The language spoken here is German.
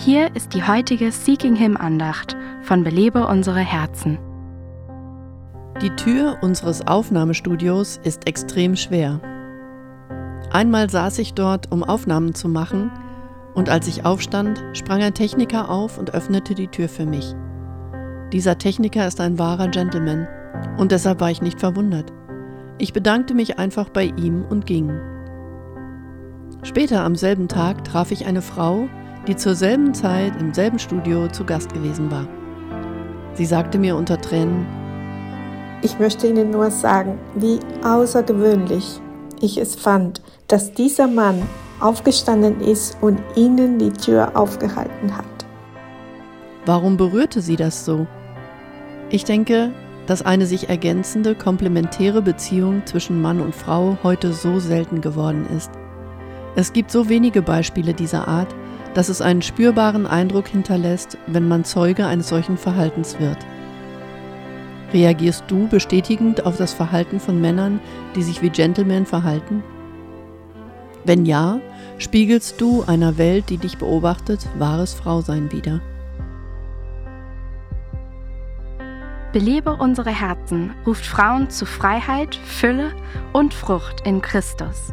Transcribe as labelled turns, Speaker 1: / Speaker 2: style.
Speaker 1: Hier ist die heutige Seeking Him Andacht von Belebe unsere Herzen.
Speaker 2: Die Tür unseres Aufnahmestudios ist extrem schwer. Einmal saß ich dort, um Aufnahmen zu machen, und als ich aufstand, sprang ein Techniker auf und öffnete die Tür für mich. Dieser Techniker ist ein wahrer Gentleman, und deshalb war ich nicht verwundert. Ich bedankte mich einfach bei ihm und ging. Später am selben Tag traf ich eine Frau, die zur selben Zeit im selben Studio zu Gast gewesen war. Sie sagte mir unter Tränen,
Speaker 3: ich möchte Ihnen nur sagen, wie außergewöhnlich ich es fand, dass dieser Mann aufgestanden ist und Ihnen die Tür aufgehalten hat.
Speaker 2: Warum berührte Sie das so? Ich denke, dass eine sich ergänzende, komplementäre Beziehung zwischen Mann und Frau heute so selten geworden ist. Es gibt so wenige Beispiele dieser Art, dass es einen spürbaren Eindruck hinterlässt, wenn man Zeuge eines solchen Verhaltens wird. Reagierst du bestätigend auf das Verhalten von Männern, die sich wie Gentlemen verhalten? Wenn ja, spiegelst du einer Welt, die dich beobachtet, wahres Frausein wider.
Speaker 1: Belebe unsere Herzen ruft Frauen zu Freiheit, Fülle und Frucht in Christus.